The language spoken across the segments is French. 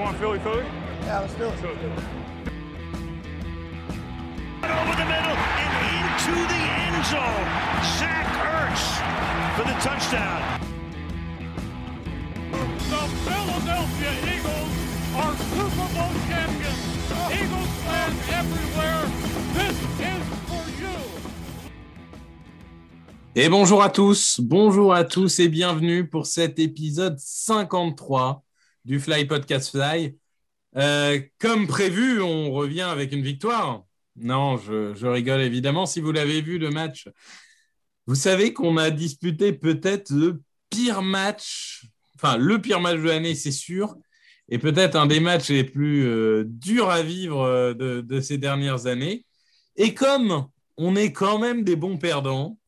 want Philly Philly? Yeah, let's do it. Over the middle and into the end zone. Zach Ertz for the touchdown. The Philadelphia Eagles are Super Bowl champions. Eagles fans everywhere, this is for you. Et bonjour à tous, bonjour à tous et bienvenue pour cet épisode 53 du Fly Podcast Fly. Euh, comme prévu, on revient avec une victoire. Non, je, rigole évidemment. Si vous l'avez vu, le match, vous savez qu'on a disputé peut-être le pire match, enfin le pire match de l'année, c'est sûr, et peut-être un des matchs les plus euh, durs à vivre euh, de, de ces dernières années. Et comme on est quand même des bons perdants,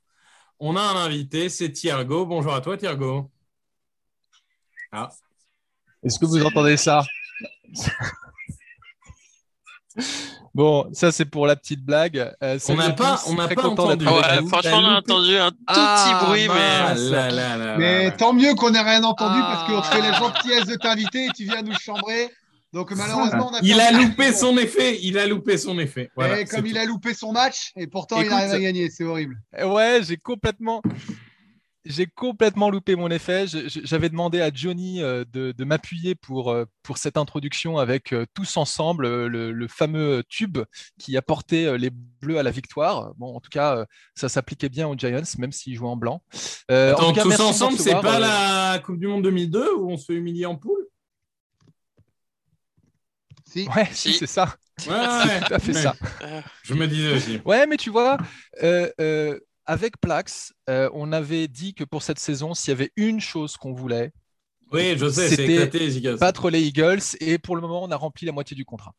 on a un invité, c'est Thiergo. Bonjour à toi, Thiergo. Ah, Est-ce que vous entendez ça Bon, ça c'est pour la petite blague. Euh, on n'a pas, on n'a très pas content entendu. Ouais, vous. franchement, on a entendu un tout Ah, petit bruit, Ah mais là là là Mais là. tant mieux qu'on n'ait rien entendu Ah. parce qu'on fait la gentillesse de t'inviter et tu viens nous chambrer. Donc malheureusement, on a Il a loupé son effet. Il a loupé son effet. Voilà, et c'est comme il a loupé son match, et pourtant il Écoute, arrive à gagner, c'est horrible. Ouais, j'ai complètement, j'ai complètement loupé mon effet. J'avais demandé à Johnny euh, de, de m'appuyer pour, euh, pour cette introduction avec euh, tous ensemble le, le fameux tube qui a porté les Bleus à la victoire. Bon, en tout cas, ça s'appliquait bien aux Giants, même s'ils jouaient en blanc. Euh, en tout cas, tous ensemble, c'est pas la Coupe du Monde 2002 où on se fait humilier en poule? Si. Ouais, si, Si. c'est ça. Ouais, ouais. Tout à fait Ouais. ça. Je me disais aussi. Ouais, mais tu vois, euh, euh, avec Plax, euh, on avait dit que pour cette saison, s'il y avait une chose qu'on voulait, Oui, je sais, c'est C'était éclaté les Eagles. battre les Eagles, et pour le moment, on a rempli la moitié du contrat.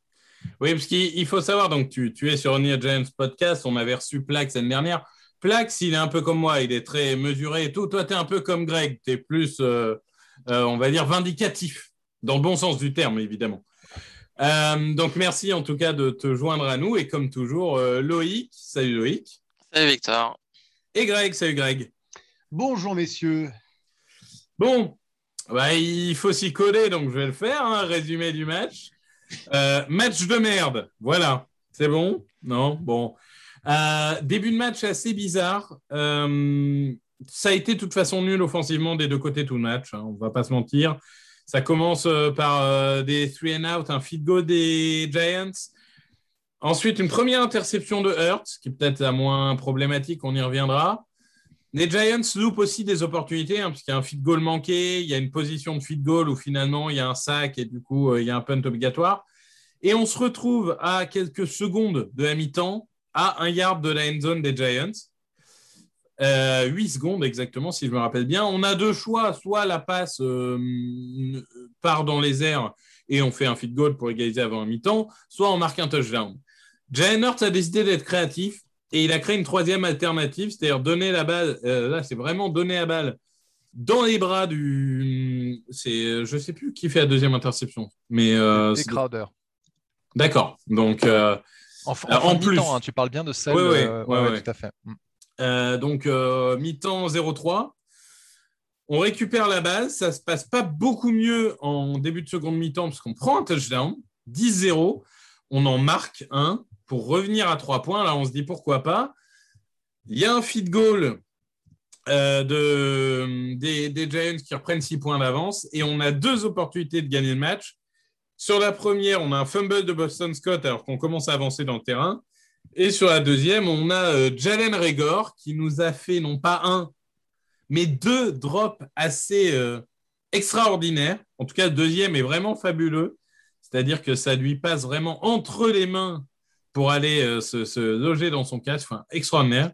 Oui, parce qu'il il faut savoir, donc tu, tu es sur Nia James Podcast, on avait reçu Plax l'année dernière. Plax, il est un peu comme moi, il est très mesuré et tout. Toi, tu es un peu comme Greg, tu es plus, euh, euh, on va dire, vindicatif, dans le bon sens du terme, évidemment. Euh, donc, merci en tout cas de te joindre à nous. Et comme toujours, euh, Loïc, salut Loïc. Salut Victor. Et Greg, salut Greg. Bonjour messieurs. Bon, bah, il faut s'y coller, donc je vais le faire, un résumé du match. Euh, match de merde, voilà, c'est bon? Non? Bon. Euh, début de match assez bizarre. Euh, ça a été de toute façon nul offensivement des deux côtés tout le match, hein, on va pas se mentir. Ça commence par des three and out, un feed goal des Giants. Ensuite, une première interception de Hurts, qui peut-être la moins problématique, on y reviendra. Les Giants loupent aussi des opportunités, hein, puisqu'il y a un feed goal manqué, il y a une position de feed goal où finalement il y a un sac et du coup euh, il y a un punt obligatoire. Et on se retrouve à quelques secondes de la mi-temps, à un yard de la end zone des Giants. Euh, 8 secondes exactement, si je me rappelle bien. On a deux choix, soit la passe euh, part dans les airs et on fait un feed goal pour égaliser avant la mi-temps, soit on marque un touchdown. Jalen Hurts a décidé d'être créatif et il a créé une troisième alternative, c'est-à-dire donner la balle, euh, là c'est vraiment donner la balle dans les bras du... C'est, je ne sais plus qui fait la deuxième interception, mais... euh, c'est- Crowder. D'accord, donc... euh, En, plus. hein, tu parles bien de celle. Ouais, euh, ouais, ouais. tout à fait. Mm. Euh, donc, euh, mi-temps 0-3. On récupère la balle. Ça se passe pas beaucoup mieux en début de seconde mi-temps parce qu'on prend un touchdown, 10-0. On en marque un pour revenir à 3 points. Là, on se dit pourquoi pas. Il y a un feed goal euh, de, des, Giants qui reprennent 6 points d'avance et on a deux opportunités de gagner le match. Sur la première, on a un fumble de Boston Scott alors qu'on commence à avancer dans le terrain. Et sur la deuxième, on a euh, Jalen Regor qui nous a fait non pas un, mais deux drops assez euh, extraordinaires. En tout cas, le deuxième est vraiment fabuleux. C'est-à-dire que ça lui passe vraiment entre les mains pour aller euh, se, loger dans son casque. Enfin, extraordinaire.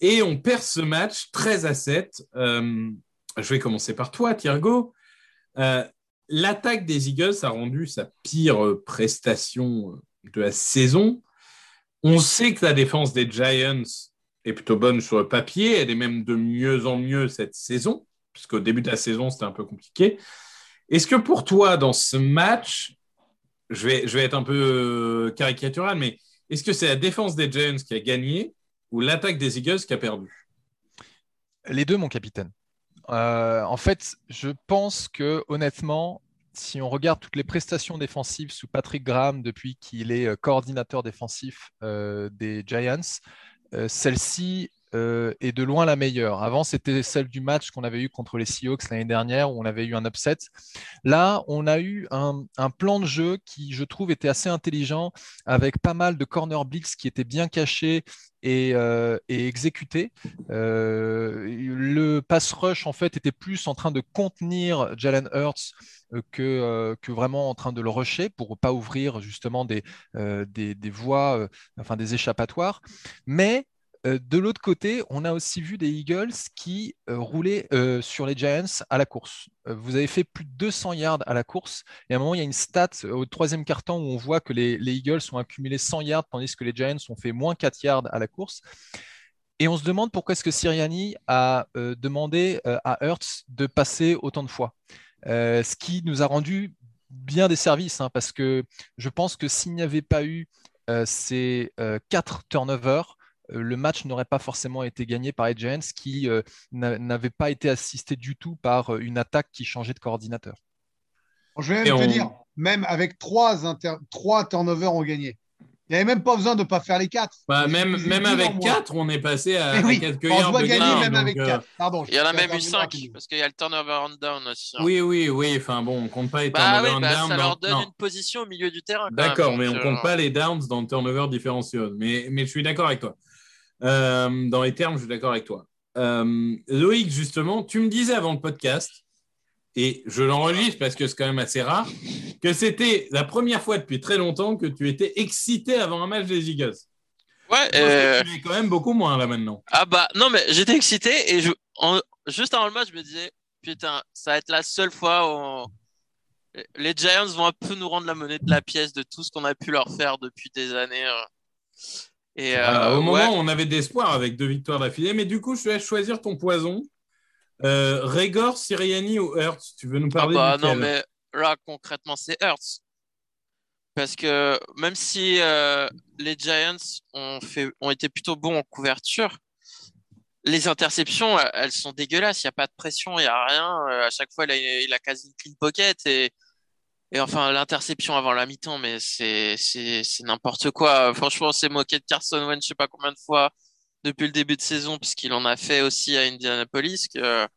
Et on perd ce match 13 à 7. Euh, je vais commencer par toi, Thiergo. Euh, L'attaque des Eagles a rendu sa pire prestation de la saison. On sait que la défense des Giants est plutôt bonne sur le papier. Elle est même de mieux en mieux cette saison, puisqu'au début de la saison, c'était un peu compliqué. Est-ce que pour toi, dans ce match, je vais, je vais être un peu euh, caricatural, mais est-ce que c'est la défense des Giants qui a gagné ou l'attaque des Eagles qui a perdu? Les deux, mon capitaine. Euh, en fait, je pense que honnêtement, si on regarde toutes les prestations défensives sous Patrick Graham depuis qu'il est euh, coordinateur défensif des Giants, euh, celle-ci euh, est de loin la meilleure. Avant, c'était celle du match qu'on avait eu contre les Seahawks l'année dernière où on avait eu un upset. Là, on a eu un, plan de jeu qui, je trouve, était assez intelligent avec pas mal de corner blitz qui étaient bien cachés et, euh, exécutés. Euh, le pass rush, en fait, était plus en train de contenir Jalen Hurts euh, que, vraiment en train de le rusher pour ne pas ouvrir justement des, des, voies, enfin des échappatoires. Mais de l'autre côté, on a aussi vu des Eagles qui euh, roulaient euh, sur les Giants à la course. Euh, vous avez fait plus de 200 yards à la course. Et à un moment, il y a une stat euh, au troisième quart-temps où on voit que les, les Eagles ont accumulé 100 yards, tandis que les Giants ont fait moins 4 yards à la course. Et on se demande pourquoi est-ce que Siriani a euh, demandé euh, à Hertz de passer autant de fois. Euh, ce qui nous a rendu bien des services, hein, parce que je pense que s'il n'y avait pas eu euh, ces euh, quatre turnovers, euh, le match n'aurait pas forcément été gagné par les Giants qui euh, n'a- n'avaient pas été assistés du tout par euh, une attaque qui changeait de coordinateur. Je vais même Et te on- dire, même avec trois, inter- trois turnovers, on gagnait. Il n'y avait même pas besoin de ne pas faire les quatre. Bah, même, même avec. 4, on est passé à, Mais à oui, quelques on yards doit de gagner gain, même avec euh, quatre. Pardon. Il y en a même eu terminer 5 rapidement. parce qu'il y a le turnover on down aussi. hein. Oui, oui, oui. Enfin bon, on compte pas les Bah turnover oui, and bah, down ça dans- leur donne non. une position au milieu du terrain. D'accord, mais on donc, compte euh, pas les downs dans le turnover différentiel. Mais, mais je suis d'accord avec toi. Euh, dans les termes, je suis d'accord avec toi. Euh, Loïc, justement, tu me disais avant le podcast, et je l'enregistre parce que c'est quand même assez rare, que c'était la première fois depuis très longtemps que tu étais excité avant un match des Eagles. Ouais, euh, tu l'es quand même beaucoup moins là maintenant. ah bah non, mais j'étais excité et je, en- juste avant le match, je me disais, putain, ça va être la seule fois où on- les Giants vont un peu nous rendre la monnaie de la pièce de tout ce qu'on a pu leur faire depuis des années. Et Voilà, euh, au moment ouais. où on avait d'espoir avec deux victoires d'affilée, mais du coup, je te laisse choisir ton poison. Euh, Régor, Siriani ou Hertz? Tu veux nous Ah parler bah duquel? non, mais là, concrètement, c'est Hurts. Parce que même si euh, les Giants ont, fait, ont été plutôt bons en couverture, les interceptions, elles- sont dégueulasses. Il n'y a pas de pression, il n'y a rien. À chaque fois, il a, il a quasi une clean pocket. Et, et enfin, l'interception avant la mi-temps, mais c'est c'est- c'est n'importe quoi. Franchement, on s'est moqué de Carson Wentz je sais pas combien de fois depuis le début de saison, puisqu'il en a fait aussi à Indianapolis. Que,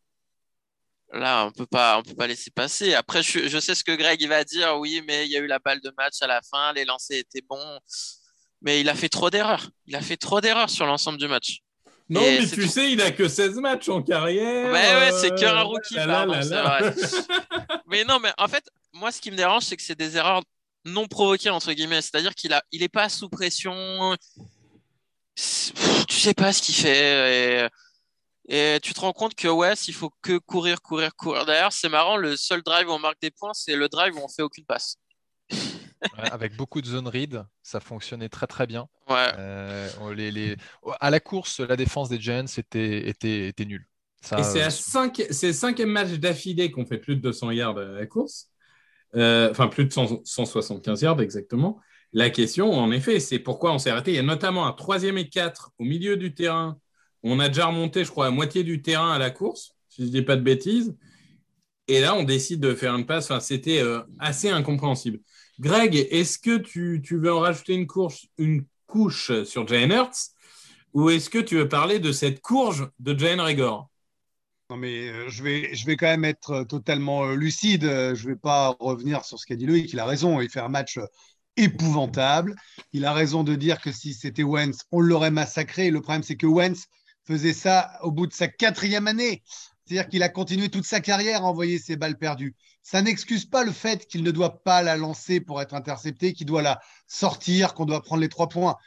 Là, on peut pas, on peut pas laisser passer. Après, je, sais ce que Greg va dire. Oui, mais il y a eu la balle de match à la fin, les lancers étaient bons, mais il a fait trop d'erreurs. Il a fait trop d'erreurs sur l'ensemble du match. Non, Et mais tu tout. sais, il a que 16 matchs en carrière. Ouais, ouais, c'est euh, qu'un rookie, là, pardon. Mais non, mais en fait, moi, ce qui me dérange, c'est que c'est des erreurs non provoquées entre guillemets. C'est-à-dire qu'il a, il est pas sous pression. Pff, Tu sais pas ce qu'il fait. Et... Et tu te rends compte que ouais, s'il faut que courir, courir, courir. D'ailleurs, c'est marrant, le seul drive où on marque des points, c'est le drive où on fait aucune passe. Avec beaucoup de zone read, ça fonctionnait très très bien. Ouais. Euh, on- les, les- À la course, la défense des Giants était, était, était nulle. Ça, Et c'est euh, à cinq, c'est le cinquième match d'affilée qu'on fait plus de 200 yards à la course. Euh, enfin, plus de 100 175 yards exactement. La question, en effet, c'est pourquoi on s'est arrêté. Il y a notamment un troisième et quatre au milieu du terrain. On a déjà remonté, je crois, à moitié du terrain à la course, si je ne dis pas de bêtises. Et là, on décide de faire une passe. Enfin, c'était euh, assez incompréhensible. Greg, est-ce que tu, veux en rajouter une, couche sur Jalen Hurts ou est-ce que tu veux parler de cette courge de Jalen Rigor? Non, mais euh, je, vais, je vais quand même être euh, totalement euh, lucide. Je ne vais pas revenir sur ce qu'a dit Loïc. Il a raison. Il fait un match épouvantable. Il a raison de dire que si c'était Wentz, on l'aurait massacré. Le problème, c'est que Wentz faisait ça au bout de sa quatrième année. C'est-à-dire qu'il a continué toute sa carrière à envoyer ses balles perdues. Ça n'excuse pas le fait qu'il ne doit pas la lancer pour être intercepté, qu'il doit la sortir, qu'on doit prendre les trois points.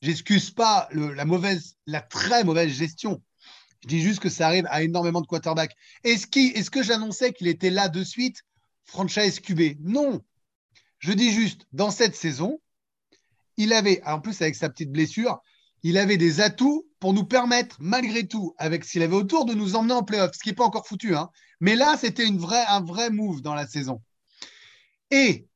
J'excuse pas la mauvaise, la très mauvaise gestion. Je dis juste que ça arrive à énormément de quarterbacks. Est-ce que j'annonçais qu'il était là de suite, franchise QB Non. Je dis juste, dans cette saison, il avait, en plus avec sa petite blessure, il avait des atouts pour nous permettre, malgré tout, avec ce qu'il avait autour, de nous emmener en playoff, ce qui n'est pas encore foutu. hein. Mais là, c'était une vraie, un vrai move dans la saison. Et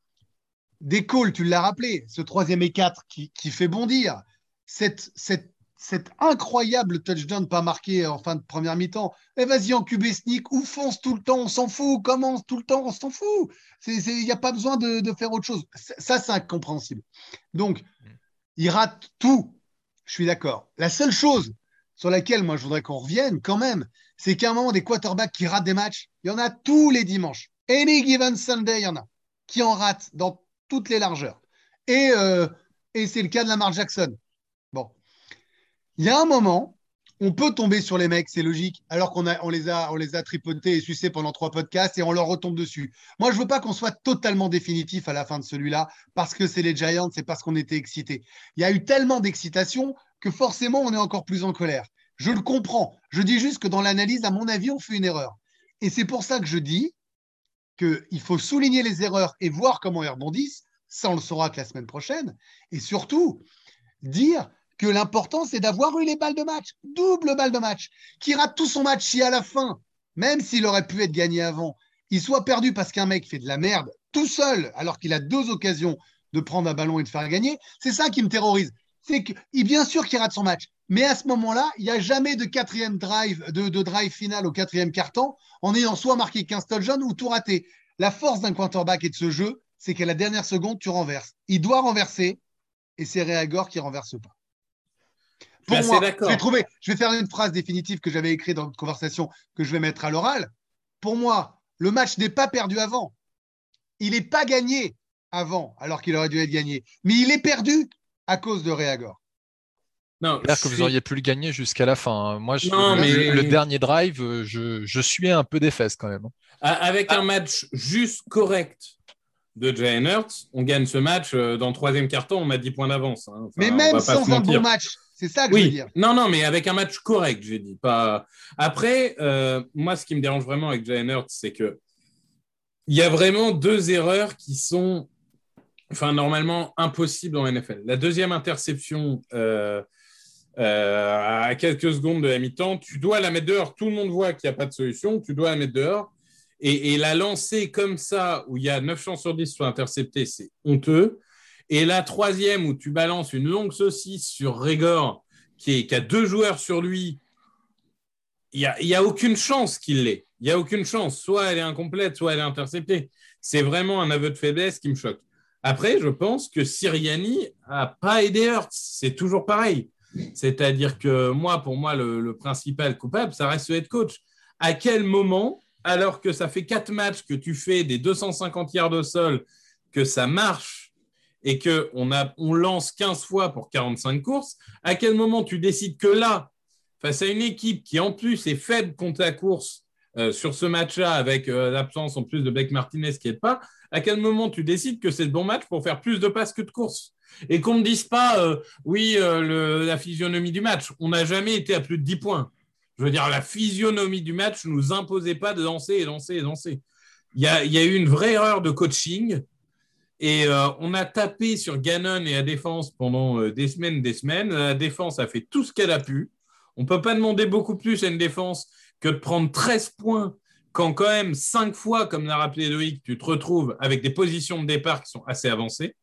des calls, tu l'as rappelé, ce troisième et quatre qui, qui fait bondir, cette, cette cet incroyable touchdown pas marqué en fin de première mi-temps. Et vas-y en QB sneak ou fonce tout le temps, on s'en fout. Commence tout le temps, on s'en fout. Il n'y a pas besoin de, de faire autre chose. Ça, c'est incompréhensible. Donc, il rate tout. Je suis d'accord. La seule chose sur laquelle moi je voudrais qu'on revienne quand même, c'est qu'à un moment, des quarterbacks qui ratent des matchs, il y en a tous les dimanches. Any given Sunday, il y en a qui en ratent dans toutes les largeurs. Et, euh, et c'est le cas de Lamar Jackson. Bon. Il y a un moment, on peut tomber sur les mecs, c'est logique, alors qu'on on les, a, tripotés et sucés pendant trois podcasts et on leur retombe dessus. Moi, je veux pas qu'on soit totalement définitif à la fin de celui-là parce que c'est les Giants, c'est parce qu'on était excités. Il y a eu tellement d'excitation que forcément, on est encore plus en colère. Je le comprends. Je dis juste que dans l'analyse, à mon avis, on fait une erreur. Et c'est pour ça que je dis qu'il faut souligner les erreurs et voir comment ils rebondissent. Ça, on le saura que la semaine prochaine. Et surtout, dire que l'important, c'est d'avoir eu les balles de match, double balle de match, qui rate tout son match si à la fin, même s'il aurait pu être gagné avant, il soit perdu parce qu'un mec fait de la merde tout seul, alors qu'il a deux occasions de prendre un ballon et de faire gagner. C'est ça qui me terrorise. C'est que, bien sûr qu'il rate son match, mais à ce moment-là, il n'y a jamais de quatrième drive, de, drive final au quatrième carton en ayant soit marqué 15 touchdowns ou tout raté. La force d'un quarterback et de ce jeu, c'est qu'à la dernière seconde, tu renverses. Il doit renverser et c'est Réagor qui renverse pas. Pour moi, je vais, trouver, je vais faire une phrase définitive que j'avais écrite dans une conversation que je vais mettre à l'oral. Pour moi, le match n'est pas perdu avant. Il n'est pas gagné avant, alors qu'il aurait dû être gagné. Mais il est perdu à cause de Réagor. Non, que vous auriez pu le gagner jusqu'à la fin. Hein. Moi, le, dernier drive, je, suis un peu des fesses quand même. Avec un match juste correct de Hurts, on gagne ce match euh, dans le troisième carton, on met 10 points d'avance. Hein. mais même sans un bon match, c'est ça que oui. je veux dire. Non, non, mais avec un match correct, j'ai dit. Pas... Après, euh, moi, ce qui me dérange vraiment avec Jalen Hurts, c'est que il y a vraiment deux erreurs qui sont, enfin, normalement impossibles en NFL. La deuxième interception euh, à quelques secondes de la mi-temps, tu dois la mettre dehors. Tout le monde voit qu'il n'y a pas de solution, tu dois la mettre dehors. Et, la lancer comme ça, où il y a 9 chances sur 10 soit interceptée, c'est honteux. Et la troisième, où tu balances une longue saucisse sur Régor, qui, a deux joueurs sur lui, il n'y a, a aucune chance qu'il l'ait. Il n'y a aucune chance. Soit elle est incomplète, soit elle est interceptée. C'est vraiment un aveu de faiblesse qui me choque. Après, je pense que Siriani n'a pas aidé Hurts. C'est toujours pareil. C'est-à-dire que moi, pour moi, le, principal coupable, ça reste le head coach. À quel moment, alors que ça fait quatre matchs que tu fais des 250 yards de sol, que ça marche et qu'on on lance 15 fois pour 45 courses, à quel moment tu décides que là, face à une équipe qui en plus est faible contre la course euh, sur ce match-là, avec euh, l'absence en plus de Blake Martinez qui n'est pas, à quel moment tu décides que c'est le bon match pour faire plus de passes que de courses? Et qu'on ne dise pas, euh, oui, la physionomie du match. On n'a jamais été à plus de 10 points. Je veux dire, la physionomie du match ne nous imposait pas de lancer et lancer et lancer. Il y a, eu une vraie erreur de coaching. Et euh, on a tapé sur Gannon et la défense pendant des semaines, des semaines. La défense a fait tout ce qu'elle a pu. On ne peut pas demander beaucoup plus à une défense que de prendre 13 points quand quand même 5 fois, comme l'a rappelé Loïc, tu te retrouves avec des positions de départ qui sont assez avancées.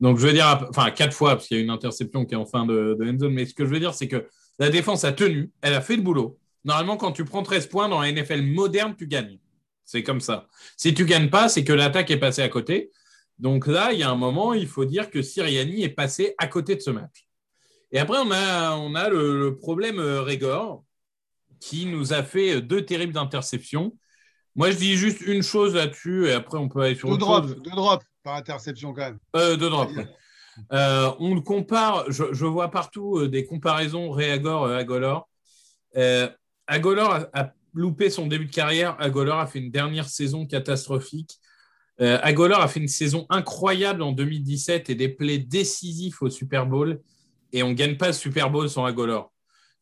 Donc, je veux dire, enfin, quatre fois, parce qu'il y a une interception qui est en fin de, de end zone. Mais ce que je veux dire, c'est que la défense a tenu, elle a fait le boulot. Normalement, quand tu prends 13 points dans la NFL moderne, tu gagnes. C'est comme ça. Si tu ne gagnes pas, c'est que l'attaque est passée à côté. Donc là, il y a un moment, il faut dire que Siriani est passé à côté de ce match. Et après, on a, on a le, problème euh, Régor, qui nous a fait deux terribles interceptions. Moi, je dis juste une chose là-dessus, et après, on peut aller sur deux drops, Deux drops par interception quand même. Euh, de drop. Euh, on le compare, je, vois partout euh, des comparaisons Réagor Agolor. Agolor a, loupé son début de carrière. Agolor a fait une dernière saison catastrophique. Agolor a fait une saison incroyable en 2017 et des plays décisifs au Super Bowl. Et on ne gagne pas le Super Bowl sans Agolor.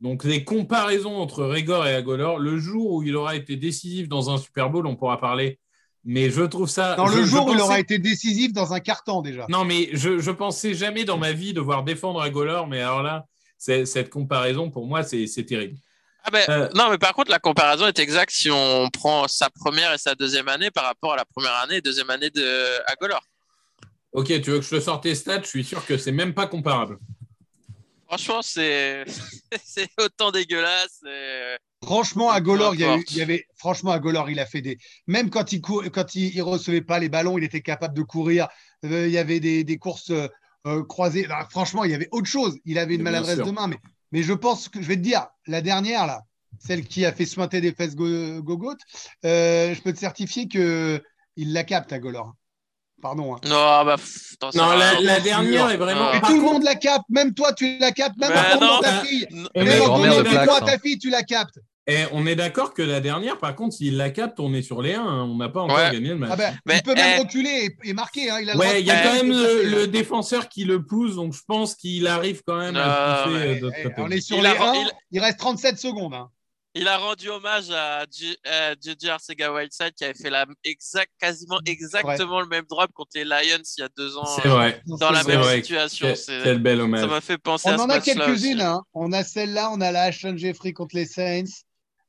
Donc les comparaisons entre Régor et Agolor, le jour où il aura été décisif dans un Super Bowl, on pourra parler mais je trouve ça. Dans le jour où il aura été décisif dans un carton déjà. Non, mais je, je pensais jamais dans ma vie devoir défendre Agolor, mais alors là, cette comparaison, pour moi, c'est terrible. Ah ben, euh, Non, mais par contre, la comparaison est exacte si on prend sa première et sa deuxième année par rapport à la première année et deuxième année de Agolor. Ok, tu veux que je te sorte tes stats? Je suis sûr que c'est même pas comparable. Franchement, c'est c'est autant dégueulasse. et- Franchement, à Golor, il y, a eu- importe. il y avait, franchement, à Golor, il a fait des. Même quand il cour... quand il, il recevait pas les ballons, il était capable de courir. Euh, il y avait des, des courses euh, euh, croisées. Alors, franchement, il y avait autre chose. Il avait une Mais maladresse de main. Mais, mais je pense que je vais te dire, la dernière là, celle qui a fait suinter des fesses go Gogot, euh, je peux te certifier que il la capte à Golor. Pardon. hein. Non, bah, pff, attends, Non, la, dernière est vraiment. Ah. Et Par tout le monde la capte. Même toi, tu la captes. Même non, ta fille. Même en on est toi, ça. ta fille, tu la captes. Eh, on est d'accord que la dernière, par contre, s'il la capte, on est sur les 1. On n'a pas encore Ouais. gagné le match. Ah ben, Mais, il peut même eh. reculer et, et marquer. hein. Il a Ouais, il y a quand même le, hein. défenseur qui le pousse, donc je pense qu'il arrive quand même à Non, pousser mais- euh, Eh, côté. On est sur Il les a- 1. il- Il reste 37 secondes. hein. Il a rendu hommage à JJ Arcega Whiteside qui avait fait la exact, quasiment exactement le même drop contre les Lions il y a deux ans C'est euh, vrai. dans la même vrai. situation. Quel, bel Ça hommage. m'a fait penser On à ce en a quelques-unes. hein. On a celle-là, on a la Ashton Jeffrey contre les Saints.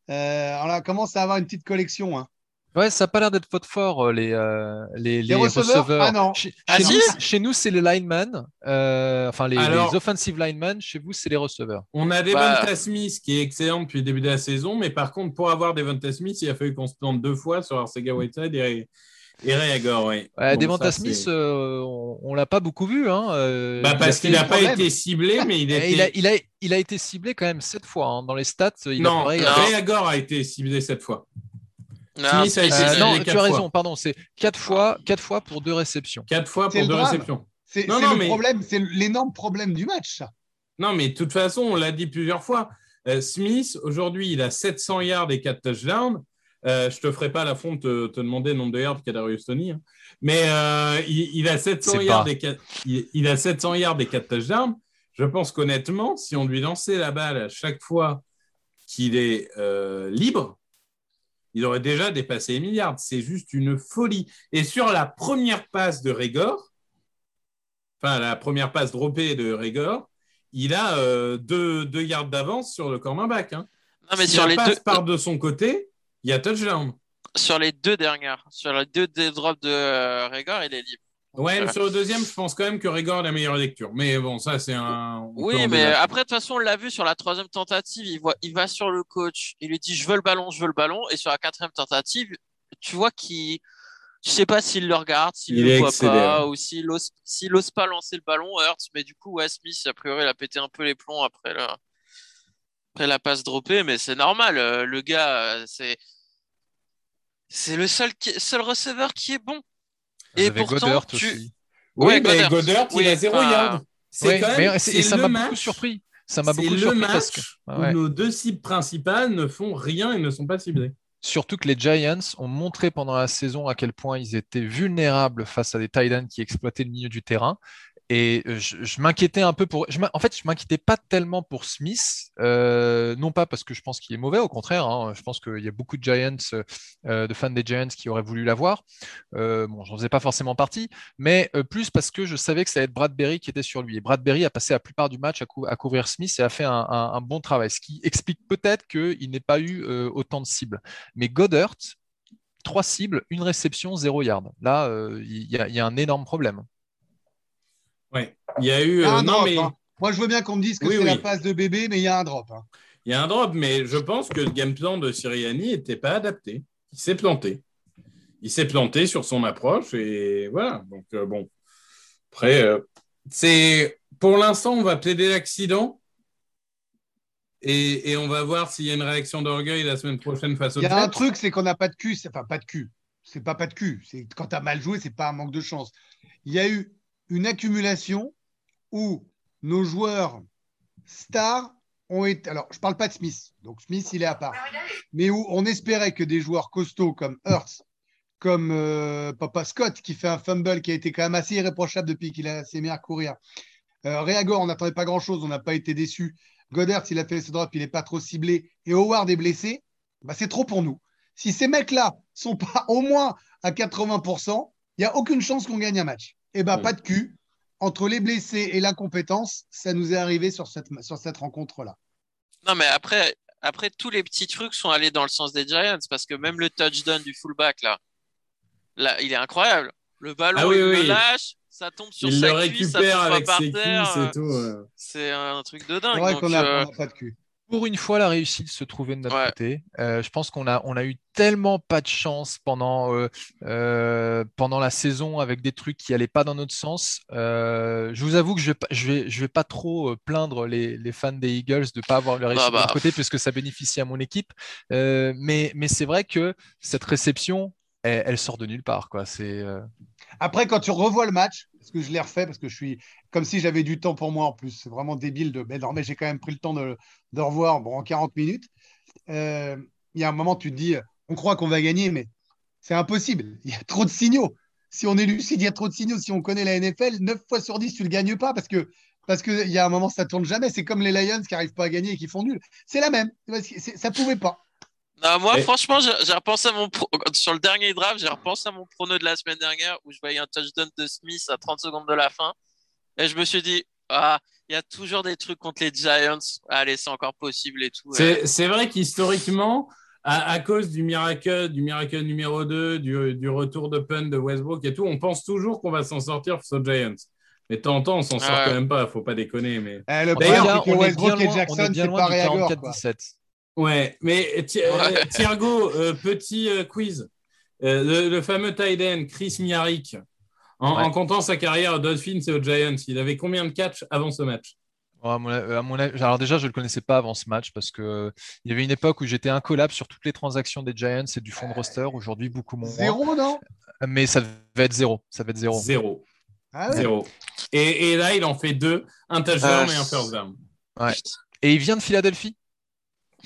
Euh, on a- commence à avoir une petite collection. hein. Ouais, ça n'a pas l'air d'être votre fort, euh, les, euh, les, les receveurs Ah non. Chez, Ah chez si nous, chez nous, c'est les linemen, euh, enfin les, Alors- les offensive linemen. Chez vous, c'est les receveurs. On a Bah. Devonta Smith qui est excellent depuis le début de la saison, mais par contre, pour avoir Devonta Smith, il a fallu qu'on se plante deux fois sur Arcega Whiteside et, et Ray Agor. Ouais. Smith, euh, on, on l'a pas beaucoup vu. Hein, euh, Bah, a parce qu'il n'a pas été ciblé, mais il était. il, a, il, a, il a été ciblé quand même sept fois hein. dans les stats. Il Non. Ray Agor a été ciblé cette fois. Non, Smith a été Euh, ciblé non, quatre tu as fois. raison, pardon, c'est quatre fois, quatre fois pour deux réceptions. Quatre fois C'est pour deux drame. réceptions. C'est Non, c'est non, le mais- problème, c'est l'énorme problème du match. ça. Non, mais de toute façon, on l'a dit plusieurs fois. euh, Smith, aujourd'hui, il a 700 yards et 4 touchdowns. Euh, je te ferai pas l'affront de te, te demander le nombre de yards qu'a Darius Tony. hein. Mais euh, il, il a 700 C'est yards et 4, il, il a 700 yards et 4 touchdowns. Je pense qu'honnêtement, si on lui lançait la balle à chaque fois qu'il est euh, libre, il aurait déjà dépassé les milliards. C'est juste une folie. Et sur la première passe de Régor, enfin la première passe droppée de Régor, il a euh, deux, deux yards d'avance sur le cornerback. Hein. Non, mais si sur la les, passe deux, part de son côté, il y a touchdown. sur les deux dernières, sur les deux drops de euh, Régor, il est libre. Ouais, Euh, mais sur le deuxième, je pense quand même que Régor a la meilleure lecture. Mais bon, ça, c'est un. on Oui, mais après, de toute façon, on l'a vu sur la troisième tentative, il, voit, il va sur le coach, il lui dit je veux le ballon, je veux le ballon, et sur la quatrième tentative, tu vois qu'il. Je sais pas s'il le regarde, s'il Il le voit pas, ouais. ou s'il ose, s'il ose pas lancer le ballon, Hurts, mais du coup, ouais, Smith, a priori, il a pété un peu les plombs après la, après la passe droppée, mais c'est normal, euh, le gars, euh, c'est. C'est le seul, qui- seul receveur qui est bon. Et pourtant, Goddard tu- aussi. Oui, Ouais, mais Goddard. Goddard, il Oui, a zéro yard. C'est Ouais, quand même. mais c'est- c'est et ça le m'a beaucoup surpris. Ça m'a beaucoup le surpris match parce que où ouais. nos deux cibles principales ne font rien et ne sont pas ciblées. Surtout que les Giants ont montré pendant la saison à quel point ils étaient vulnérables face à des tight ends qui exploitaient le milieu du terrain. Et euh, je, m'inquiétais un peu pour. en fait, je m'inquiétais pas tellement pour Smith, euh, non pas parce que je pense qu'il est mauvais, au contraire. hein, je pense qu'il y a beaucoup de Giants, euh, de fans des Giants qui auraient voulu l'avoir. Euh, bon, j'en faisais pas forcément partie, mais plus parce que je savais que ça allait être Bradbury qui était sur lui. Et Bradbury a passé la plupart du match à, cou- couvrir Smith et a fait un, bon travail, ce qui explique peut-être qu'il n'ait pas eu autant de cibles. Mais Goddard, trois cibles, une réception, zéro yard. Là, il y a un énorme problème. Ouais. Il y a eu. Euh, non, drop, mais hein. Moi, je veux bien qu'on me dise que Oui, c'est la oui. passe de bébé, mais il y a un drop. hein. il y a un drop, mais je pense que le game plan de Siriani n'était pas adapté. Il s'est planté. Il s'est planté sur son approche et voilà. Donc, euh, bon. Après, euh, c'est. Pour l'instant, on va plaider l'accident. Et, et on va voir s'il y a une réaction d'orgueil la semaine prochaine face au Il y a un truc, c'est qu'on n'a pas de cul. Enfin, pas de cul. C'est pas pas de cul. C'est quand tu as mal joué, c'est pas un manque de chance. Il y a eu une accumulation où nos joueurs stars ont été. Alors, je parle pas de Smith. Donc, Smith, il est à part. Mais où on espérait que des joueurs costauds comme Hurts, comme euh, Papa Scott, qui fait un fumble qui a été quand même assez irréprochable depuis qu'il a mis à courir. Euh, Reagor, on n'attendait pas grand-chose, on n'a pas été déçus. Goddard, il a fait ce drop, il n'est pas trop ciblé. Et Howard est blessé. Bah, c'est trop pour nous. Si ces mecs-là sont pas au moins à 80%, il n'y a aucune chance qu'on gagne un match. Et ben Mm. pas de cul. Entre les blessés et l'incompétence, ça nous est arrivé sur cette, sur cette rencontre-là. Non, mais après, après, tous les petits trucs sont allés dans le sens des Giants parce que même le touchdown du fullback, là, là il est incroyable. Le ballon, Ah oui, il oui. le lâche, ça tombe sur Il sa le cuisse, ça récupère tombe avec par ses terre. C'est un truc de C'est dingue. vrai donc, qu'on n'a euh, pas de cul. Pour une fois, la réussite se trouvait de notre Ouais. côté. Euh, je pense qu'on a, on a eu tellement pas de chance pendant, euh, euh, pendant la saison avec des trucs qui allaient pas dans notre sens. Je vous avoue que je vais, pas- je vais, je vais pas trop plaindre les, les fans des Eagles de pas avoir le réussite Ah bah. de notre côté puisque ça bénéficie à mon équipe. Mais, mais c'est vrai que cette réception, elle, sort de nulle part. Quoi. Euh, Après, quand tu revois le match, parce que je l'ai refait, parce que je suis comme si j'avais du temps pour moi en plus. C'est vraiment débile de. Mais non, mais j'ai quand même pris le temps de, de revoir bon, en 40 minutes. Euh, Il y a un moment, tu te dis, on croit qu'on va gagner, mais c'est impossible. Il y a trop de signaux. Si on est lucide, il y a trop de signaux. Si on connaît la NFL, 9 fois sur 10, tu ne le gagnes pas parce que. Parce qu'il y a un moment, ça tourne jamais. C'est comme les Lions qui n'arrivent pas à gagner et qui font nul. C'est la même. Ça pouvait pas. Moi, franchement, j'ai repensé à mon sur le dernier draft, j'ai repensé à mon prono de la semaine dernière où je voyais un touchdown de Smith à 30 secondes de la fin. Et je me suis dit, ah, il y a toujours des trucs contre les Giants. Allez, c'est encore possible et tout. C'est vrai qu'historiquement, à, cause du miracle, du miracle numéro 2, du, retour de pun de Westbrook et tout, on pense toujours qu'on va s'en sortir face aux Giants. Mais tant temps, on s'en sort ouais. quand même pas, faut pas déconner. Mais... Eh, le D'ailleurs, Westbrook et Jackson, c'est pas 47 Ouais, mais Thi- Ouais. euh, Thiergo, euh, petit euh, quiz. Euh, le, le fameux tight end, Chris Miarik, en, Ouais. en comptant sa carrière aux Dolphins et aux Giants, il avait combien de catchs avant ce match? Ouais, à mon a- à mon avis- alors déjà, je ne le connaissais pas avant ce match parce que euh, il y avait une époque où j'étais incollable sur toutes les transactions des Giants et du fond de roster. Aujourd'hui, beaucoup moins. Zéro, non? Mais ça va être zéro. Ça va être zéro. Zéro. Ah ouais? Zéro. Et, et là, il en fait deux, un touchdown et un first down. Et il vient de Philadelphie?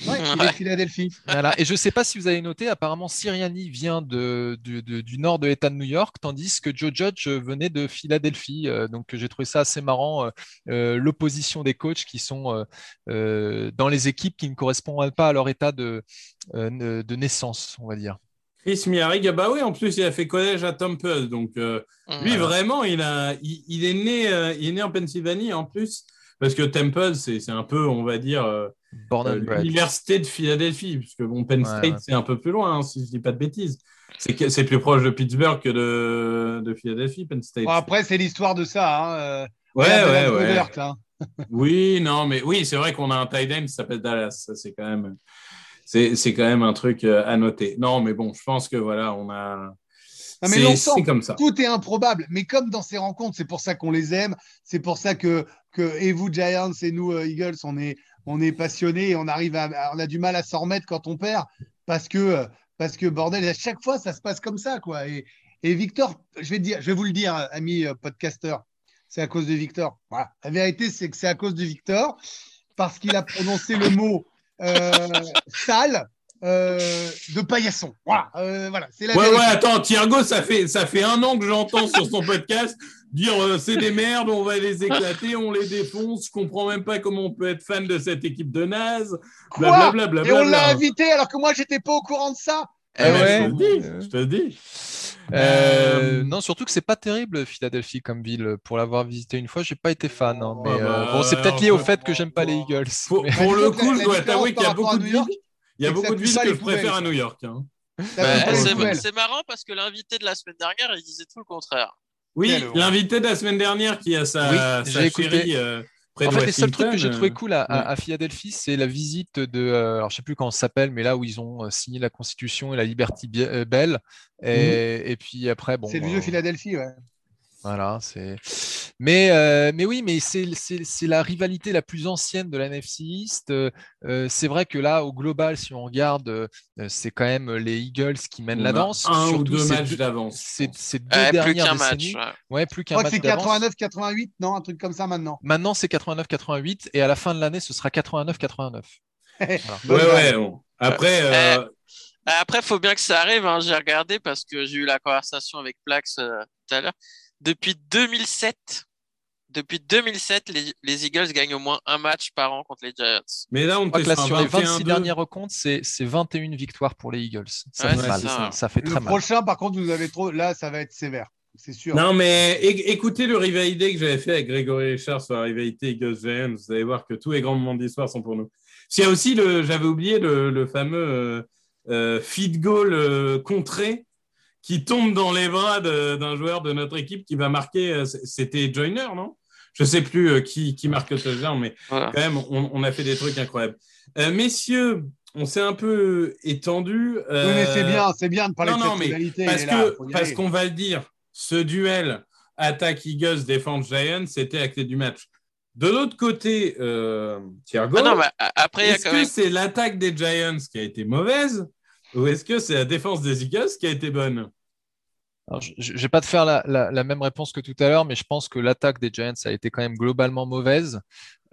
Ouais, il est Philadelphie. Voilà. Et je ne sais pas si vous avez noté, apparemment, Siriani vient de, de- de- du nord de l'État de New York, tandis que Joe Judge venait de Philadelphie. Euh, donc, j'ai trouvé ça assez marrant, euh, euh, l'opposition des coachs qui sont euh, euh, dans les équipes qui ne correspondent pas à leur état de, euh, de naissance, on va dire. Chris Miarik, ah bah oui, en plus, il a fait collège à Temple. Donc, euh, lui, vraiment, il, a, il, il est né, euh, il est né en Pennsylvanie en plus. Parce que Temple, c'est c'est un peu, on va dire, euh, Born euh, l'université de Philadelphie. Puisque bon, Penn Ouais, State, ouais. c'est un peu plus loin, hein, si je dis pas de bêtises. C'est plus proche de Pittsburgh que de, de Philadelphie, Penn State. Bon, après, c'est l'histoire de ça. Hein. euh, ouais, ouais, ouais. Hein. Oui, non, mais oui, c'est vrai qu'on a un tight end qui s'appelle Dallas. Ça, c'est quand même, c'est, c'est quand même un truc à noter. Non, mais bon, je pense que voilà, on a. Non, mais c'est, l'ensemble, comme ça. Tout est improbable, mais comme dans ces rencontres, c'est pour ça qu'on les aime, c'est pour ça que, que et vous Giants et nous euh, Eagles, on est, on est passionnés et on arrive à, on a du mal à s'en remettre quand on perd parce que, euh, parce que bordel, à chaque fois ça se passe comme ça quoi. Et, et Victor, je vais te dire, je vais vous le dire, ami euh, podcaster, c'est à cause de Victor. Voilà. La vérité, c'est que c'est à cause de Victor parce qu'il a prononcé le mot euh, sale euh, de paillasson. Voilà, euh, voilà, c'est la Ouais, vérité. ouais, attends, Thiergo, ça fait, ça fait un an que j'entends sur son podcast dire euh, c'est des merdes, on va les éclater, on les défonce. Je comprends même pas comment on peut être fan de cette équipe de naze. Quoi Blablabla. Et on l'a invité alors que moi, j'étais pas au courant de ça. Eh ouais. Je te le dis, je te le dis. Euh, Euh, non, surtout que c'est pas terrible Philadelphie comme ville. Pour l'avoir visité une fois, j'ai pas été fan. hein, mais Ah bah, euh, bon, c'est peut-être lié au fait que j'aime pas les Eagles. Pour, mais- pour le coup, je dois t'avouer qu'il y a beaucoup de villes. Il y a beaucoup de villes que je préfère à New York. hein. Les c'est marrant parce que l'invité de la semaine dernière, il disait tout le contraire. Oui, l'invité de la semaine dernière qui a sa, Oui, sa j'ai écouté. chérie euh, près En de fait, les seuls trucs que j'ai trouvé euh, cool à, à- ouais. à Philadelphie, c'est la visite de, euh, alors je sais plus comment ça s'appelle, mais là où ils ont euh, signé la Constitution et la Liberty Bell. Et, et puis après, bon. C'est le euh, vieux Philadelphie, ouais. Voilà, c'est. Mais, euh, mais oui, mais c'est c'est- c'est la rivalité la plus ancienne de la NFC East. Euh, euh, c'est vrai que là, au global, si on regarde, euh, c'est quand même les Eagles qui mènent on la danse. Un ou surtout deux ces matchs deux- d'avance. Ces ces deux Ouais, plus dernières qu'un match. décennies. ouais. Ouais, plus Je qu'un crois que match c'est d'avance. 89-88, non Un truc comme ça maintenant. Maintenant, c'est 89-88 et à la fin de l'année, ce sera 89-89. Ouais, Bonne ouais. vanne. bon. Après, euh, Après, il faut bien que ça arrive. hein. J'ai regardé parce que j'ai eu la conversation avec Plax euh, tout à l'heure. Depuis 2007, depuis 2007, les, les Eagles gagnent au moins un match par an contre les Giants. mais là, on là, sur les 26 21-2. derniers recomptes, c'est c'est 21 victoires pour les Eagles. Ça Ouais, fait c'est mal. ça. Ça fait Le très mal. prochain, par contre, vous avez trop. Là, ça va être sévère. C'est sûr. Non, mais é- écoutez le rivalité que j'avais fait avec Grégory Richard sur la rivalité Eagles Giants. Vous allez voir que tous les grands moments de l'histoire sont pour nous. S'il y a aussi, le, j'avais oublié le, le fameux euh, euh, feed goal euh, contré qui tombe dans les bras d'un joueur de notre équipe qui va marquer. euh, C'était Joyner, non? Je sais plus euh, qui, qui marque le touchdown, mais Voilà. quand même, on, on a fait des trucs incroyables. Euh, messieurs, on s'est un peu étendu. Oui, mais c'est bien, c'est bien de parler non, de non, mais. Parce aller. qu'on va le dire, ce duel attaque Eagles défense Giants, c'était la clé du match. De l'autre côté, euh, Thiergo, Ah après, est-ce que même. c'est l'attaque des Giants qui a été mauvaise ou est-ce que c'est la défense des Eagles qui a été bonne? Alors, je ne vais pas te faire la, la- la même réponse que tout à l'heure, mais je pense que l'attaque des Giants a été quand même globalement mauvaise.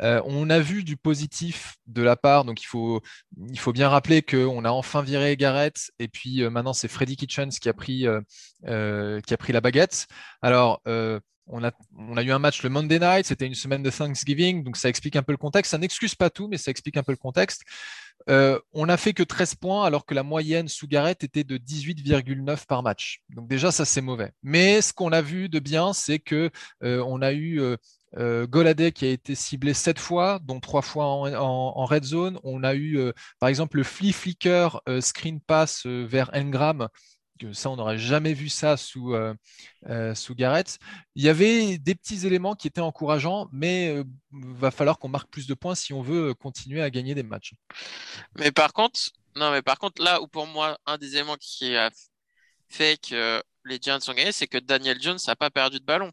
Euh, on a vu du positif de la part, donc il faut, il faut bien rappeler qu'on a enfin viré Garrett, et puis euh, maintenant c'est Freddy Kitchens qui a pris, euh, euh, qui a pris la baguette. Alors, euh, on a, eu un match le Monday night, c'était une semaine de Thanksgiving, donc ça explique un peu le contexte. Ça n'excuse pas tout, mais ça explique un peu le contexte. Euh, on n'a fait que 13 points alors que la moyenne sous Garrett était de 18,9 par match. Donc déjà, ça c'est mauvais. Mais ce qu'on a vu de bien, c'est que euh, on a eu euh, euh, Goladé qui a été ciblé 7 fois, dont 3 fois en, red zone. On a eu par exemple le flea flicker screen pass vers Engram. Ça, on n'aurait jamais vu ça sous, euh, euh, Garrett. Il y avait des petits éléments qui étaient encourageants, mais euh, va falloir qu'on marque plus de points si on veut euh, continuer à gagner des matchs. Mais par contre, non, mais par contre, là où pour moi, un des éléments qui a fait que les Giants ont gagné, c'est que Daniel Jones n'a pas perdu de ballon.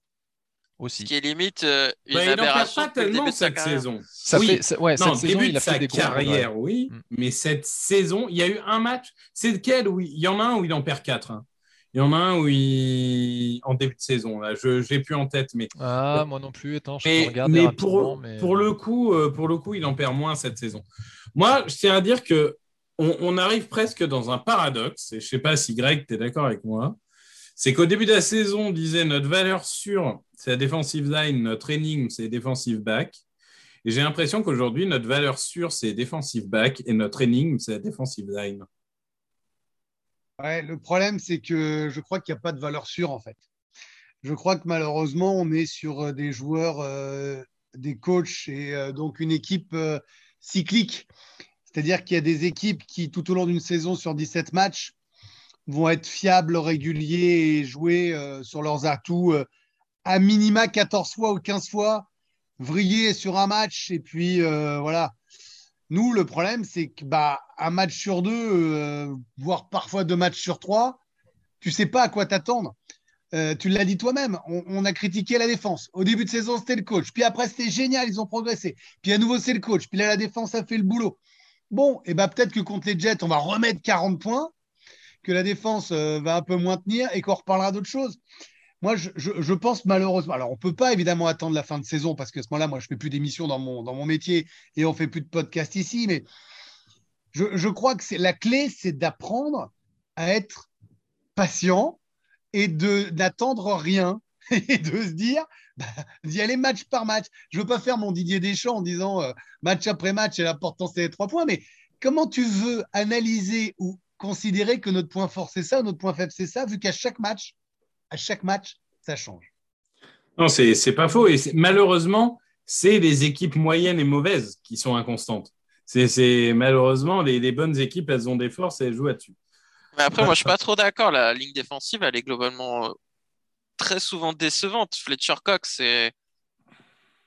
Ce qui est limite euh, une Bah, Il n'en perd aberration pas tellement début de sa cette carrière. saison. Ça Oui. fait, ça- ouais, Non, cette saison, début il de a fait sa des gros progrès. carrière, oui, Mm. mais cette saison, il y a eu un match. C'est lequel où il il y en a un où il en perd quatre. hein. Il y en a un où il en début de saison. Là, je j'ai plus en tête, mais Ah, moi non plus. Attends, je peux mais, regarder mais pour, mais... pour le coup, euh, pour le coup, il en perd moins cette saison. Moi, je tiens à dire que on, on arrive presque dans un paradoxe. Et je sais pas si Greg, tu es d'accord avec moi. C'est qu'au début de la saison, on disait notre valeur sûre, c'est la defensive line, notre énigme, c'est defensive back. Et j'ai l'impression qu'aujourd'hui, notre valeur sûre, c'est defensive back et notre énigme, c'est la defensive line. Ouais, le problème, c'est que je crois qu'il n'y a pas de valeur sûre, en fait. Je crois que malheureusement, on est sur euh, des joueurs, euh, des coachs et euh, donc une équipe cyclique. C'est-à-dire qu'il y a des équipes qui, tout au long d'une saison sur 17 matchs, vont être fiables, réguliers et jouer euh, sur leurs atouts euh, à minima 14 fois ou 15 fois, vriller sur un match et puis euh, voilà. Nous, le problème, c'est que bah, un match sur deux, voire parfois deux matchs sur trois, tu sais pas à quoi t'attendre. Tu l'as dit toi-même, on, a critiqué la défense. Au début de saison, c'était le coach. Puis après, c'était génial, ils ont progressé. Puis à nouveau, c'est le coach. Puis là, la défense a fait le boulot. Bon, et ben peut-être que contre les Jets, on va remettre 40 points, que la défense euh, va un peu moins tenir et qu'on reparlera d'autres choses. Moi, je, pense malheureusement. Alors, on ne peut pas évidemment attendre la fin de saison parce qu'à ce moment-là, moi, je ne fais plus d'émissions dans mon, dans mon métier et on ne fait plus de podcast ici. Mais je, je crois que la clé, c'est d'apprendre à être patient et de d'attendre rien et de se dire bah, d'y aller match par match. Je veux pas faire mon Didier Deschamps en disant euh, match après match et l'important c'est les trois points, mais comment tu veux analyser ou considérer que notre point fort c'est ça, notre point faible c'est ça, vu qu'à chaque match, à chaque match, ça change. Non, c'est c'est pas faux. Et malheureusement, c'est les équipes moyennes et mauvaises qui sont inconstantes. C'est c'est- malheureusement les, les bonnes équipes, elles ont des forces et elles jouent là-dessus. Mais après, moi, je suis pas trop d'accord. La ligne défensive, elle est globalement euh, très souvent décevante. Fletcher Cox, c'est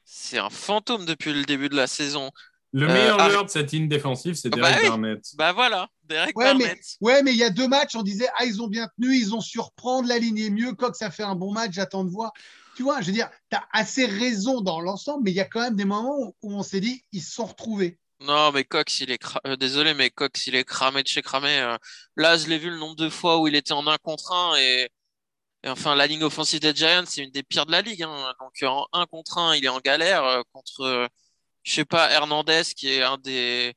c'est un fantôme depuis le début de la saison. Le Euh, meilleur ah, joueur de cette ligne défensive, c'est Bah Derek oui. Barnett. Bah voilà, Derek Ouais, mais, Barnett. ouais, mais il y a deux matchs, on disait ah ils ont bien tenu, ils ont su reprendre la ligne est mieux, Cox a fait un bon match, j'attends de voir. Tu vois, je veux dire, tu as assez raison dans l'ensemble, mais il y a quand même des moments où, où on s'est dit ils se sont retrouvés. Non, mais Cox, il est cra- euh, désolé, mais Cox, il est cramé de chez cramé. euh. Là, je l'ai vu le nombre de fois où il était en un contre un et, et enfin, la ligne offensive des Giants, c'est une des pires de la ligue. hein. Donc, en un contre un, il est en galère contre, euh, je sais pas, Hernandez, qui est un des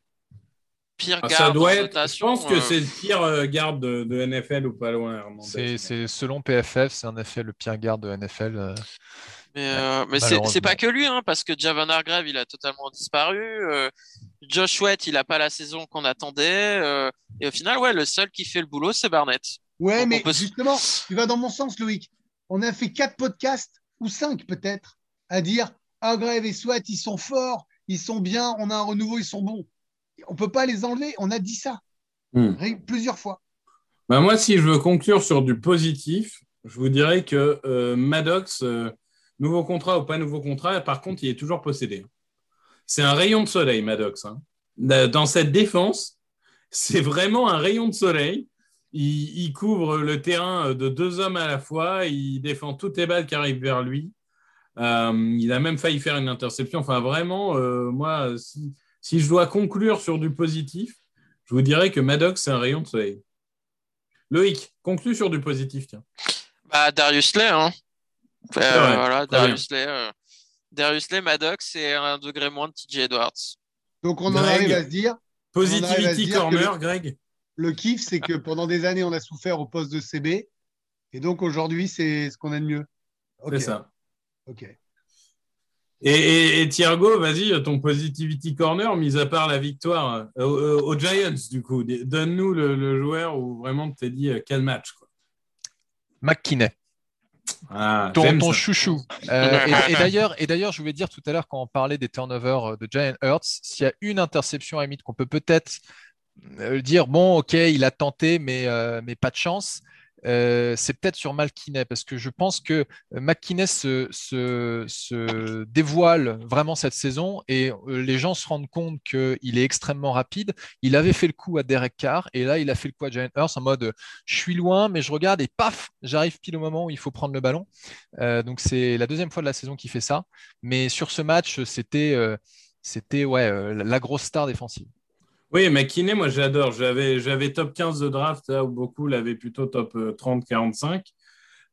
pires Ah, gardes ça doit être. Je pense que euh. c'est le pire euh, garde de, de NFL ou pas loin. Hernandez. C'est selon PFF, c'est en effet le pire garde de NFL. euh. Mais, euh, mais c'est pas que lui, hein, parce que Javon Hargrave, il a totalement disparu. euh, Josh Sweat, il a pas la saison qu'on attendait. euh, et au final, ouais, le seul qui fait le boulot, c'est Barnett. Ouais, Donc, mais on peut justement, tu vas dans mon sens, Loïc. On a fait quatre podcasts, ou cinq peut-être, à dire Agrève et Sweat, ils sont forts, ils sont bien, on a un renouveau, ils sont bons. On peut pas les enlever, on a dit ça Hmm. Plusieurs fois. Bah, moi, si je veux conclure sur du positif, je vous dirais que euh, Maddox, euh, nouveau contrat ou pas nouveau contrat, par contre, il est toujours possédé. C'est un rayon de soleil, Maddox. hein. Dans cette défense, c'est vraiment un rayon de soleil. Il, il couvre le terrain de deux hommes à la fois. Il défend toutes les balles qui arrivent vers lui. Euh, il a même failli faire une interception. Enfin, vraiment, euh, moi, si, si je dois conclure sur du positif, je vous dirais que Maddox, c'est un rayon de soleil. Loïc, conclue sur du positif, tiens. Bah, Darius Lay, hein. Euh, vrai, voilà, Darius Lay. euh, Darius Lay, Maddox et un degré moins de TJ Edwards. Donc on en Greg. arrive à se dire, Positivity dire Corner, le- Greg le kiff, c'est que pendant des années, on a souffert au poste de CB. Et donc aujourd'hui, c'est ce qu'on a de mieux. C'est ça. Ok. Et, et, et Thiergo, vas-y, ton Positivity Corner, mis à part la victoire euh, aux, aux Giants, du coup, donne-nous le, le joueur où vraiment tu t'es dit euh, quel match. Quoi. McKinney, Ah, ton, chouchou. Euh, et et d'ailleurs, et d'ailleurs, je voulais dire tout à l'heure quand on parlait des turnovers euh, de Giant Hurts, s'il y a une interception à la limite qu'on peut peut-être euh, dire bon, ok, il a tenté, mais, euh, mais pas de chance. Euh, c'est peut-être sur McKinney parce que je pense que euh, McKinney se, dévoile vraiment cette saison et euh, les gens se rendent compte qu'il est extrêmement rapide. Il avait fait le coup à Derek Carr et là il a fait le coup à Giant Hurts en mode je suis loin mais je regarde et paf j'arrive pile au moment où il faut prendre le ballon. Donc c'est la deuxième fois de la saison qu'il fait ça. Mais sur ce match c'était la grosse star défensive. Oui, McKinney, moi j'adore. J'avais, j'avais top 15 de draft, là où beaucoup l'avaient plutôt top 30-45.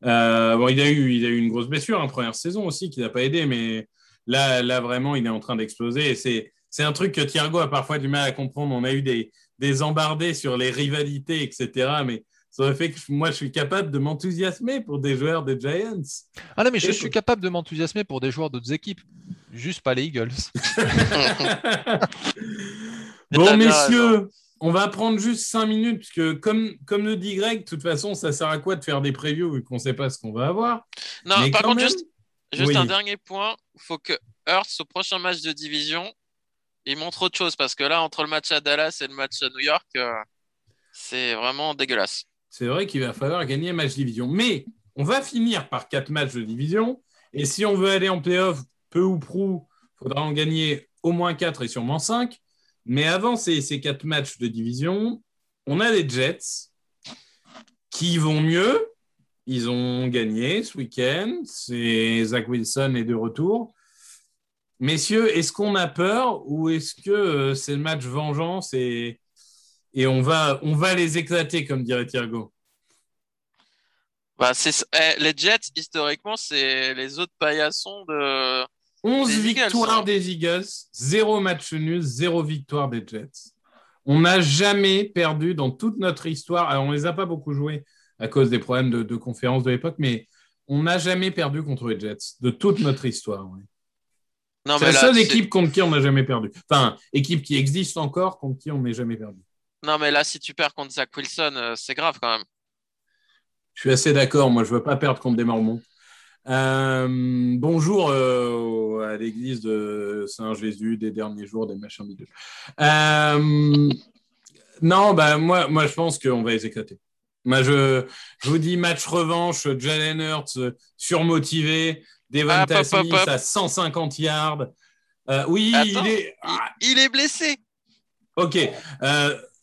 Euh, bon, il a, eu, il a eu une grosse blessure en première saison aussi qui n'a pas aidé, mais là, là vraiment, il est en train d'exploser. Et c'est, c'est un truc que Thiergo a parfois du mal à comprendre. On a eu des, des embardés sur les rivalités, etc. Mais ça fait que moi, je suis capable de m'enthousiasmer pour des joueurs des Giants. Ah non mais je Et- suis capable de m'enthousiasmer pour des joueurs d'autres équipes, juste pas les Eagles. Bon, messieurs, on va prendre juste cinq minutes, parce que comme, comme le dit Greg, de toute façon, ça sert à quoi de faire des previews vu qu'on ne sait pas ce qu'on va avoir? Non, Mais par contre, même- juste, juste Oui. un dernier point. Il faut que Hurts, au prochain match de division, il montre autre chose. Parce que là, entre le match à Dallas et le match à New York, euh, c'est vraiment dégueulasse. C'est vrai qu'il va falloir gagner un match division. Mais on va finir par quatre matchs de division. Et si on veut aller en playoff, peu ou prou, il faudra en gagner au moins quatre et sûrement cinq. Mais avant ces, quatre matchs de division, on a les Jets qui vont mieux. Ils ont gagné ce week-end. C'est Zach Wilson est de retour. Messieurs, est-ce qu'on a peur ou est-ce que euh, c'est le match vengeance et, on, va, on va les éclater, comme dirait Thiergo Bah, eh, les Jets, historiquement, c'est les autres paillassons de. 11 Des Eagles, victoires hein. des Eagles, 0 match nul, 0 victoire des Jets. On n'a jamais perdu dans toute notre histoire. Alors, on ne les a pas beaucoup joués à cause des problèmes de, de conférence de l'époque, mais on n'a jamais perdu contre les Jets de toute notre histoire. C'est mais la là, seule équipe contre qui on n'a jamais perdu. Enfin, équipe qui existe encore contre qui on n'est jamais perdu. non, mais là, si tu perds contre Zach Wilson, euh, c'est grave quand même. Je suis assez d'accord. Moi, je ne veux pas perdre contre des Mormons. Euh, bonjour euh, à l'église de Saint-Jésus des derniers jours des machins bidules. Euh, non, bah, moi, moi, je pense qu'on va les éclater. Moi, je, je vous dis match revanche, Jalen Hurts surmotivé, Smith hop. à 150 yards. Oui, Attends, il est. Il, il est blessé. Ok.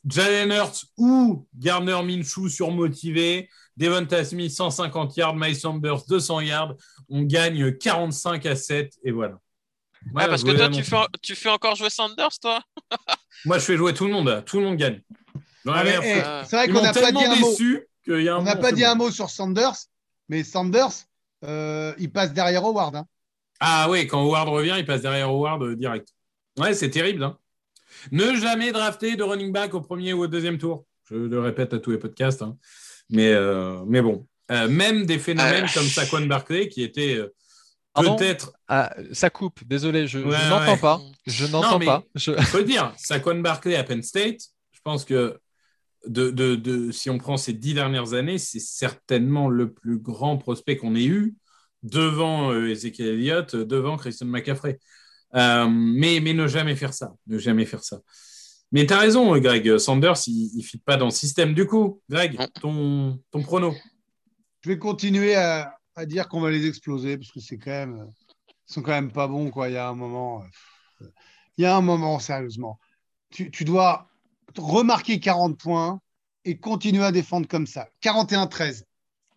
Jalen Hurts ou Gardner Minshew surmotivé. Devonta Smith 150 yards, Miles Sanders 200 yards. On gagne 45 à 7 et voilà. Ah, parce que toi, tu fais, tu fais encore jouer Sanders, toi? Moi, je fais jouer tout le monde. Tout le monde gagne. Ah, eh, c'est vrai qu'on n'a pas dit un mot. déçu qu'il y a un On n'a pas dit bon. un mot sur Sanders, mais Sanders, euh, il passe derrière Howard. hein. Ah oui, quand Howard revient, il passe derrière Howard euh, direct. Ouais, c'est terrible. hein. Ne jamais drafter de running back au premier ou au deuxième tour. Je le répète à tous les podcasts. hein. Mais, euh, mais bon, Euh, même des phénomènes Euh. comme Saquon Barkley qui était euh, peut-être, Ah, ça coupe, désolé, je, n'entends ouais. pas. Je n'entends pas. Je- faut le dire, Saquon Barkley à Penn State, je pense que de, de- de- si on prend ces dix dernières années, c'est certainement le plus grand prospect qu'on ait eu devant euh, Ezekiel Elliott, devant Christian McCaffrey. Euh, mais, mais ne jamais faire ça, ne jamais faire ça. Mais tu as raison, Greg. Sanders, il ne fit pas dans le système. Du coup, Greg, ton, ton prono. Je vais continuer à, à dire qu'on va les exploser parce que c'est quand même, ils sont quand même pas bons quoi. Il y a un moment, euh, il y a un moment sérieusement, tu, tu dois remarquer 40 points et continuer à défendre comme ça. 41-13.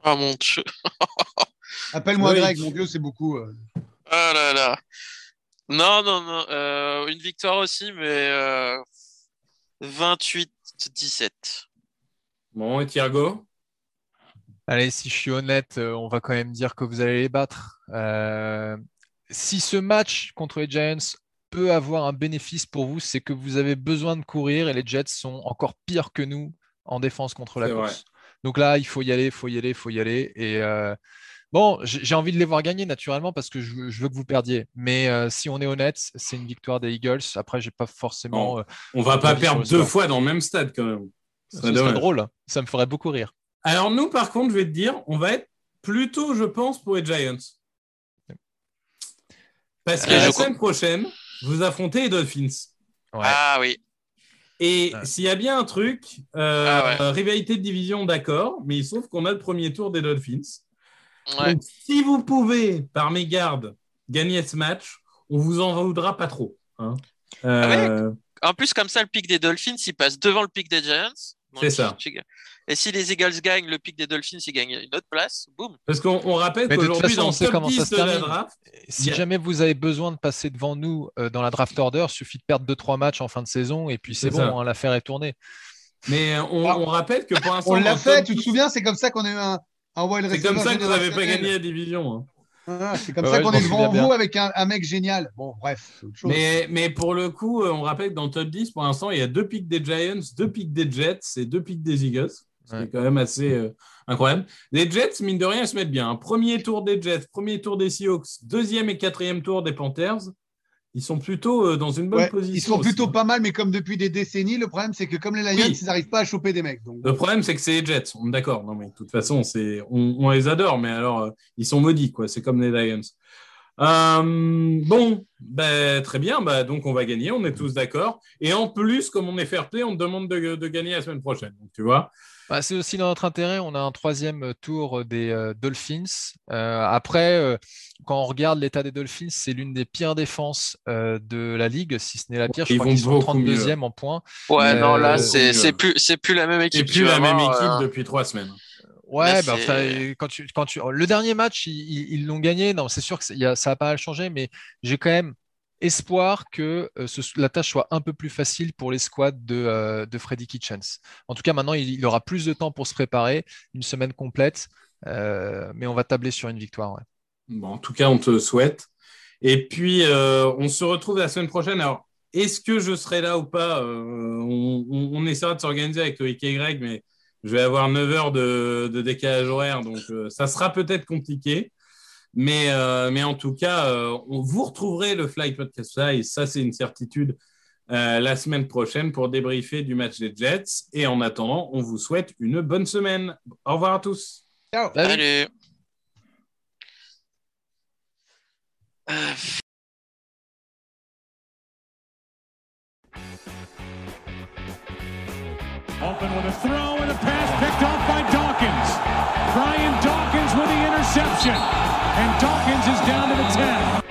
Oh mon dieu. Appelle-moi Oui. Greg, mon Dieu, c'est beaucoup. euh. Ah là là. Non, non, non. euh, une victoire aussi, mais euh, 28-17. Bon, et Thiergo Allez, si je suis honnête, euh, on va quand même dire que vous allez les battre. Euh, si ce match contre les Giants peut avoir un bénéfice pour vous, c'est que vous avez besoin de courir et les Jets sont encore pires que nous en défense contre la vrai. course. Donc là, il faut y aller, il faut y aller, il faut y aller. Et euh, bon, j'ai envie de les voir gagner naturellement parce que je, veux- je veux que vous perdiez. Mais euh, si on est honnête, c'est une victoire des Eagles. Après, j'ai pas forcément. Non. euh, On va pas perdre deux score. fois dans le même stade quand même. Ce serait dommage. drôle. Ça me ferait beaucoup rire. Alors nous, par contre, je vais te dire, on va être plutôt, je pense, pour les Giants. Parce que Euh, la je semaine prochaine, vous affrontez les Dolphins. Ouais. Ah oui. Et Ouais. s'il y a bien un truc, euh, Ah ouais. rivalité de division, d'accord, mais il se trouve qu'on a le premier tour des Dolphins. Ouais. Donc, si vous pouvez, par mégarde, gagner ce match, on vous en voudra pas trop. hein. Euh, En plus, comme ça, le pic des Dolphins, il passe devant le pic des Giants. C'est ça. tu- Et si les Eagles gagnent, le pic des Dolphins, ils gagnent une autre place. Boum. Parce qu'on on rappelle qu'aujourd'hui, dans on le sait top comment ça 10 se de la draft, Si Yeah. jamais vous avez besoin de passer devant nous euh, dans la draft order, il suffit de perdre 2-3 matchs en fin de saison et puis c'est bon, hein, l'affaire est tournée. mais on, Ah. on rappelle que pour l'instant, On l'a fait, tu te 10, souviens, c'est comme ça qu'on a eu un, wild C'est comme ça que vous n'avez pas gagné la division. hein. Ah, c'est comme Ouais, ça qu'on est devant vous avec un, un mec génial. Bon, bref, c'est autre chose. Mais, mais pour le coup, euh, on rappelle que dans le top 10, pour l'instant, il y a deux pics des Giants, deux pics des Jets et deux pics des Eagles. Ce qui Ouais. est quand même assez euh, incroyable. Les Jets, mine de rien, ils se mettent bien. hein. Premier tour des Jets, premier tour des Seahawks, deuxième et quatrième tour des Panthers. Ils sont plutôt euh, dans une bonne Ouais, position. ils sont aussi, plutôt hein. pas mal, mais comme depuis des décennies, le problème, c'est que comme les Lions, Oui. ils n'arrivent pas à choper des mecs. Donc, Le problème, c'est que c'est les Jets. On est d'accord. Non, mais de toute façon, c'est on, on les adore, mais alors euh, ils sont maudits, quoi. C'est comme les Lions. Euh, bon, ben, très bien. Bah, donc on va gagner. On est tous d'accord. Et en plus, comme on est fair play, on te demande de, de gagner la semaine prochaine. Donc, tu vois. Bah, c'est aussi dans notre intérêt. On a un troisième tour des euh, Dolphins. Euh, après, euh, quand on regarde l'état des Dolphins, c'est l'une des pires défenses euh, de la ligue, si ce n'est la pire. Je Ils crois qu'ils sont beaucoup 32e en points. Ouais, Euh, non, là, c'est c'est plus, c'est plus la même équipe. puis tu la même voir, équipe euh, depuis trois semaines. Ouais, bah, c'est- enfin, quand tu, quand tu, le dernier match, ils- l'ont gagné. Non, c'est sûr que c'est- y a- ça a pas mal changé, mais j'ai quand même espoir que euh, la tâche soit un peu plus facile pour les squads de, euh, Freddy Kitchens. En tout cas, maintenant, il, aura plus de temps pour se préparer, une semaine complète, euh, mais on va tabler sur une victoire. en tout cas, on te souhaite. Et puis, on se retrouve la semaine prochaine. Alors, est-ce que je serai là ou pas on, essaiera de s'organiser avec Loïc et Greg, mais je vais avoir 9 heures de, décalage horaire, donc ça sera peut-être compliqué. Mais, euh, mais en tout cas, euh, on, vous retrouverez le Fly Podcast là, et ça, c'est une certitude, euh, la semaine prochaine pour débriefer du match des Jets. Et en attendant, on vous souhaite une bonne semaine. Au revoir à tous. ciao. Salut. Allez. Euh, Open with a throw and a pass picked off by Dawkins. Brian Dawkins with the interception. And Dawkins is down to the 10.